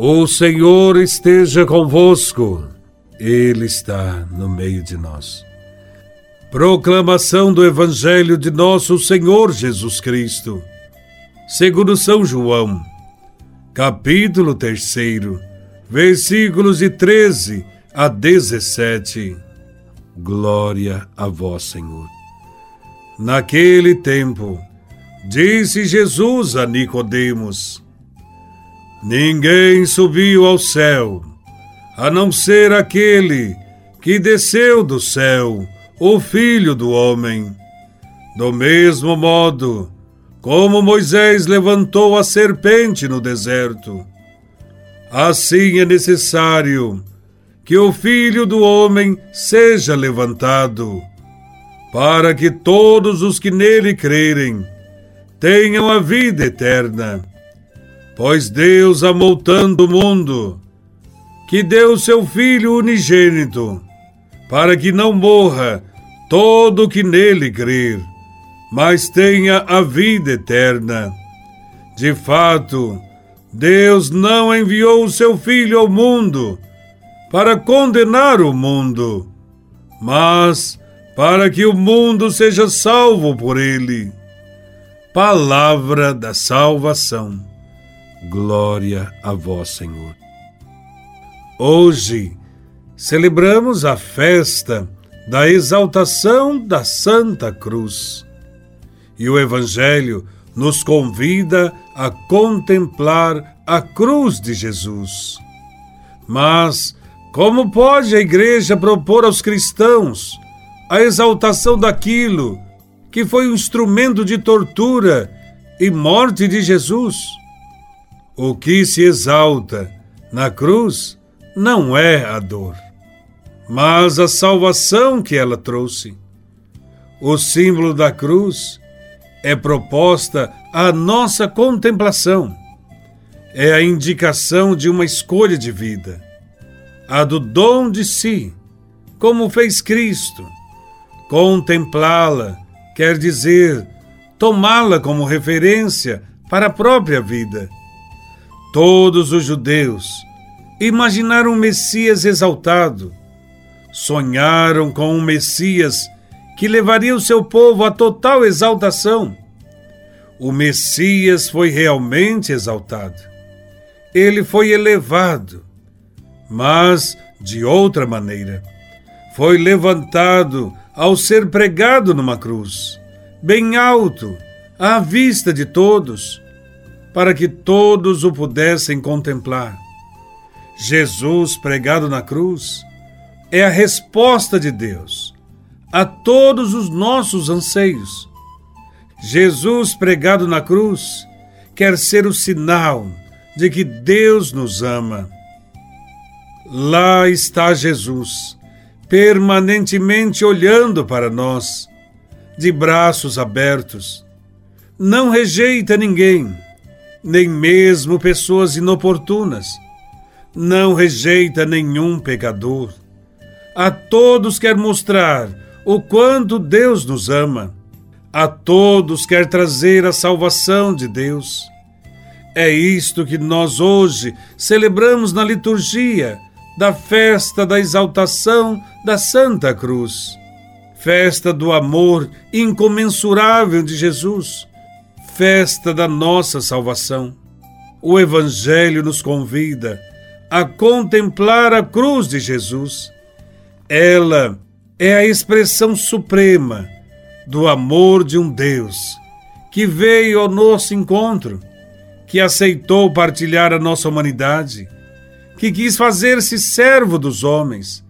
O Senhor esteja convosco, Ele está no meio de nós. Proclamação do Evangelho de Nosso Senhor Jesus Cristo, segundo São João, capítulo 3, versículos de 13 a 17. Glória a Vós, Senhor. Naquele tempo, disse Jesus a Nicodemos: Ninguém subiu ao céu, a não ser aquele que desceu do céu, o Filho do Homem. Do mesmo modo, como Moisés levantou a serpente no deserto, assim é necessário que o Filho do Homem seja levantado, para que todos os que nele crerem tenham a vida eterna. Pois Deus amou tanto o mundo, que deu seu Filho unigênito, para que não morra todo o que nele crer, mas tenha a vida eterna. De fato, Deus não enviou o seu Filho ao mundo para condenar o mundo, mas para que o mundo seja salvo por ele. Palavra da salvação. Glória a vós, Senhor. Hoje celebramos a festa da exaltação da Santa Cruz. E o Evangelho nos convida a contemplar a cruz de Jesus. Mas como pode a Igreja propor aos cristãos a exaltação daquilo que foi um instrumento de tortura e morte de Jesus? O que se exalta na cruz não é a dor, mas a salvação que ela trouxe. O símbolo da cruz é proposta à nossa contemplação. É a indicação de uma escolha de vida, a do dom de si, como fez Cristo. Contemplá-la quer dizer tomá-la como referência para a própria vida Todos os judeus imaginaram um Messias exaltado, sonharam com um Messias que levaria o seu povo à total exaltação. O Messias foi realmente exaltado. Ele foi elevado, mas de outra maneira. Foi levantado ao ser pregado numa cruz, bem alto, à vista de todos para que todos o pudessem contemplar. Jesus pregado na cruz é a resposta de Deus a todos os nossos anseios. Jesus pregado na cruz quer ser o sinal de que Deus nos ama. Lá está Jesus, permanentemente olhando para nós, de braços abertos. Não rejeita ninguém nem mesmo pessoas inoportunas. Não rejeita nenhum pecador. A todos quer mostrar o quanto Deus nos ama. A todos quer trazer a salvação de Deus. É isto que nós hoje celebramos na liturgia da festa da exaltação da Santa Cruz, festa do amor incomensurável de Jesus festa da nossa salvação. O Evangelho nos convida a contemplar a cruz de Jesus. Ela é a expressão suprema do amor de um Deus que veio ao nosso encontro, que aceitou partilhar a nossa humanidade, que quis fazer-se servo dos homens,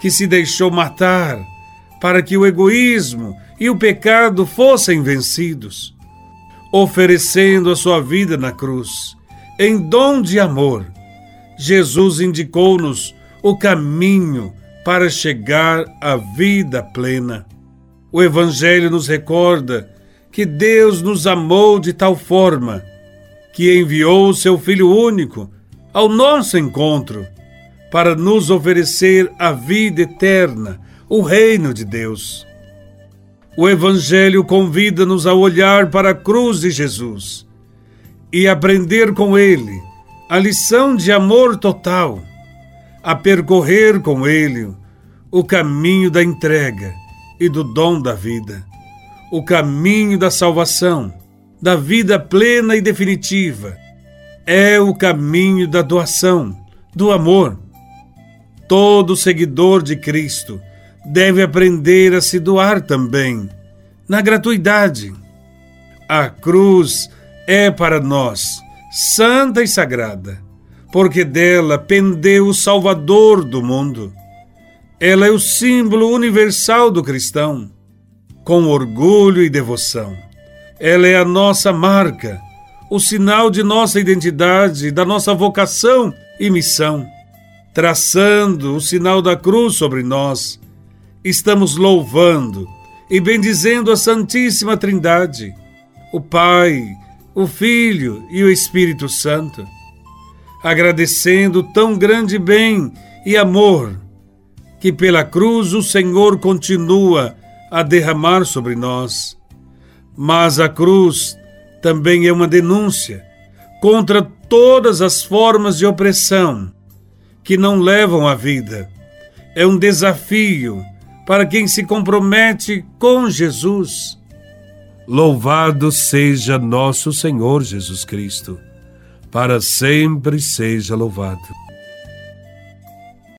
que se deixou matar para que o egoísmo e o pecado fossem vencidos oferecendo a sua vida na cruz. Em dom de amor, Jesus indicou-nos o caminho para chegar à vida plena. O Evangelho nos recorda que Deus nos amou de tal forma que enviou o seu Filho único ao nosso encontro para nos oferecer a vida eterna, o reino de Deus. O Evangelho convida-nos a olhar para a cruz de Jesus e aprender com ele a lição de amor total, a percorrer com Ele o caminho da entrega e do dom da vida, o caminho da salvação, da vida plena e definitiva. É o caminho da doação, do amor. Todo seguidor de Cristo deve aprender a se doar também, na gratuidade. A cruz é para nós santa e sagrada, porque dela pendeu o Salvador do mundo. Ela é o símbolo universal do cristão, com orgulho e devoção. Ela é a nossa marca, o sinal de nossa identidade, da nossa vocação e missão. Traçando o sinal da cruz sobre nós, estamos louvando e bendizendo a Santíssima Trindade, o Pai, o Filho e o Espírito Santo, agradecendo tão grande bem e amor que pela cruz o Senhor continua a derramar sobre nós. Mas a cruz também é uma denúncia contra todas as formas de opressão que não levam à vida. É um desafio para quem se compromete com Jesus Louvado seja nosso Senhor Jesus Cristo, para sempre seja louvado.